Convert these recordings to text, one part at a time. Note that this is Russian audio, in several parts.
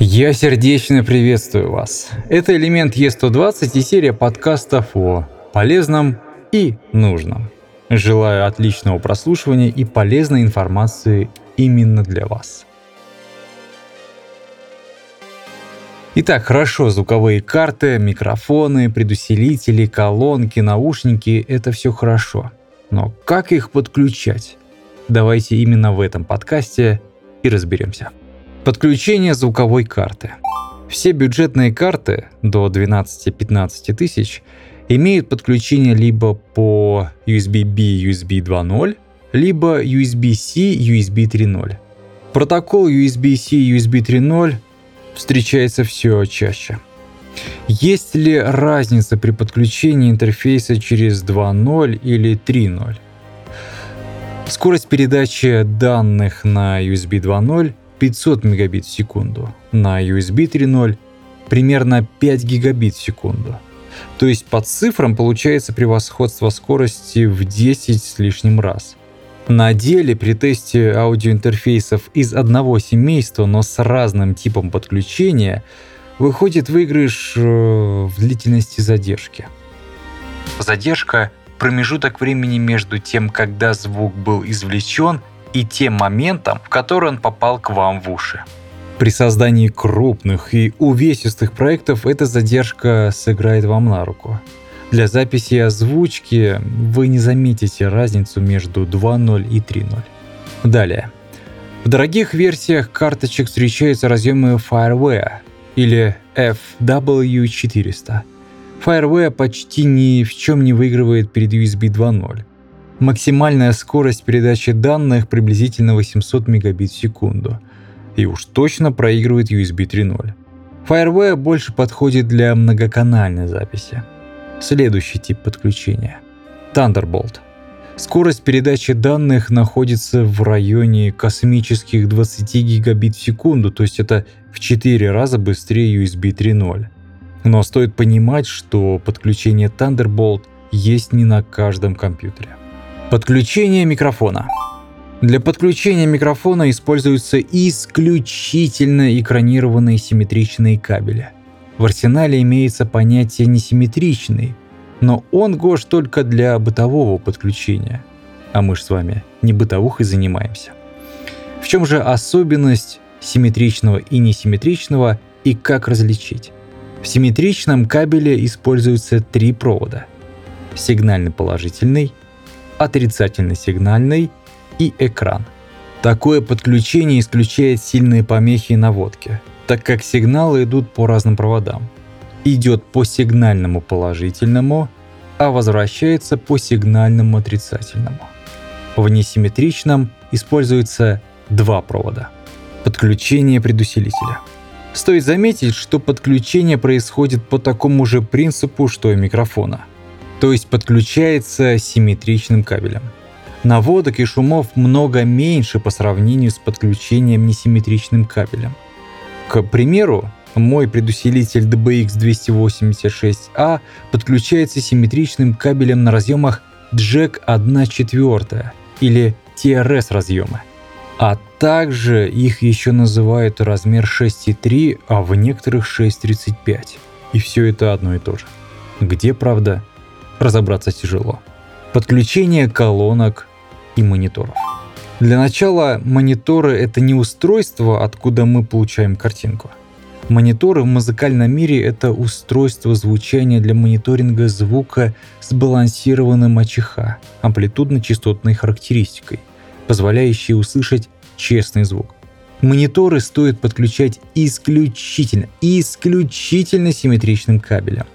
Я сердечно приветствую вас. Это элемент Е120 и серия подкастов о полезном и нужном. Желаю отличного прослушивания и полезной информации именно для вас. Итак, хорошо, звуковые карты, микрофоны, предусилители, колонки, наушники – это все хорошо. Но как их подключать? Давайте именно в этом подкасте и разберемся. Подключение звуковой карты. Все бюджетные карты до 12-15 тысяч имеют подключение либо по USB-B, USB 2.0, либо USB-C, USB 3.0. Протокол USB-C, USB 3.0 встречается все чаще. Есть ли разница при подключении интерфейса через 2.0 или 3.0? Скорость передачи данных на USB 2.0 500 мегабит в секунду, на USB 3.0 примерно 5 гигабит в секунду. То есть по цифрам получается превосходство скорости в 10 с лишним раз. На деле при тесте аудиоинтерфейсов из одного семейства, но с разным типом подключения, выходит выигрыш э, в длительности задержки. Задержка – промежуток времени между тем, когда звук был извлечен и тем моментом, в который он попал к вам в уши. При создании крупных и увесистых проектов эта задержка сыграет вам на руку. Для записи и озвучки вы не заметите разницу между 2.0 и 3.0. Далее. В дорогих версиях карточек встречаются разъемы FireWare или FW400. FireWare почти ни в чем не выигрывает перед USB 2.0. Максимальная скорость передачи данных приблизительно 800 мегабит в секунду. И уж точно проигрывает USB 3.0. FireWire больше подходит для многоканальной записи. Следующий тип подключения. Thunderbolt. Скорость передачи данных находится в районе космических 20 гигабит в секунду, то есть это в 4 раза быстрее USB 3.0. Но стоит понимать, что подключение Thunderbolt есть не на каждом компьютере. Подключение микрофона. Для подключения микрофона используются исключительно экранированные симметричные кабели. В арсенале имеется понятие несимметричный, но он гош только для бытового подключения. А мы же с вами не бытовухой занимаемся. В чем же особенность симметричного и несимметричного и как различить? В симметричном кабеле используются три провода. Сигнальный положительный – отрицательно-сигнальный и экран. Такое подключение исключает сильные помехи наводки, так как сигналы идут по разным проводам. Идет по сигнальному положительному, а возвращается по сигнальному отрицательному. В несимметричном используется два провода. Подключение предусилителя. Стоит заметить, что подключение происходит по такому же принципу, что и микрофона – то есть подключается симметричным кабелем. Наводок и шумов много меньше по сравнению с подключением несимметричным кабелем. К примеру, мой предусилитель DBX286A подключается симметричным кабелем на разъемах Jack 1.4 или TRS разъемы. А также их еще называют размер 6.3, а в некоторых 6.35. И все это одно и то же. Где правда, разобраться тяжело. Подключение колонок и мониторов. Для начала мониторы — это не устройство, откуда мы получаем картинку. Мониторы в музыкальном мире — это устройство звучания для мониторинга звука с балансированным АЧХ, амплитудно-частотной характеристикой, позволяющей услышать честный звук. Мониторы стоит подключать исключительно, исключительно симметричным кабелем.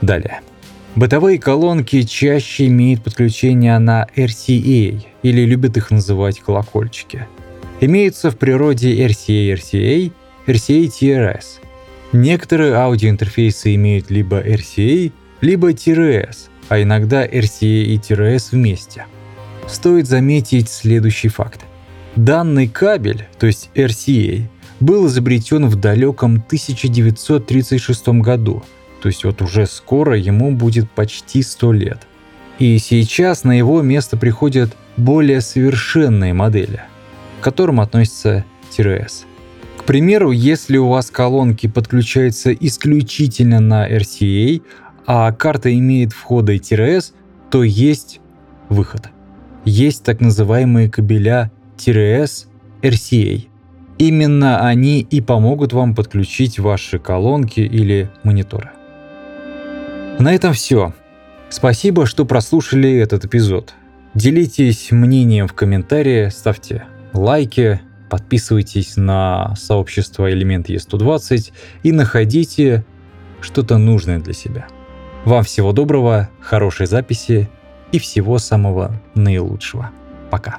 Далее. Бытовые колонки чаще имеют подключение на RCA, или любят их называть колокольчики. Имеются в природе RCA-RCA, RCA-TRS. Некоторые аудиоинтерфейсы имеют либо RCA, либо TRS, а иногда RCA и TRS вместе. Стоит заметить следующий факт. Данный кабель, то есть RCA, был изобретен в далеком 1936 году – то есть вот уже скоро ему будет почти 100 лет. И сейчас на его место приходят более совершенные модели, к которым относится TRS. К примеру, если у вас колонки подключаются исключительно на RCA, а карта имеет входы TRS, то есть выход. Есть так называемые кабеля TRS RCA. Именно они и помогут вам подключить ваши колонки или мониторы. На этом все. Спасибо, что прослушали этот эпизод. Делитесь мнением в комментарии, ставьте лайки, подписывайтесь на сообщество Элемент Е120 и находите что-то нужное для себя. Вам всего доброго, хорошей записи и всего самого наилучшего. Пока.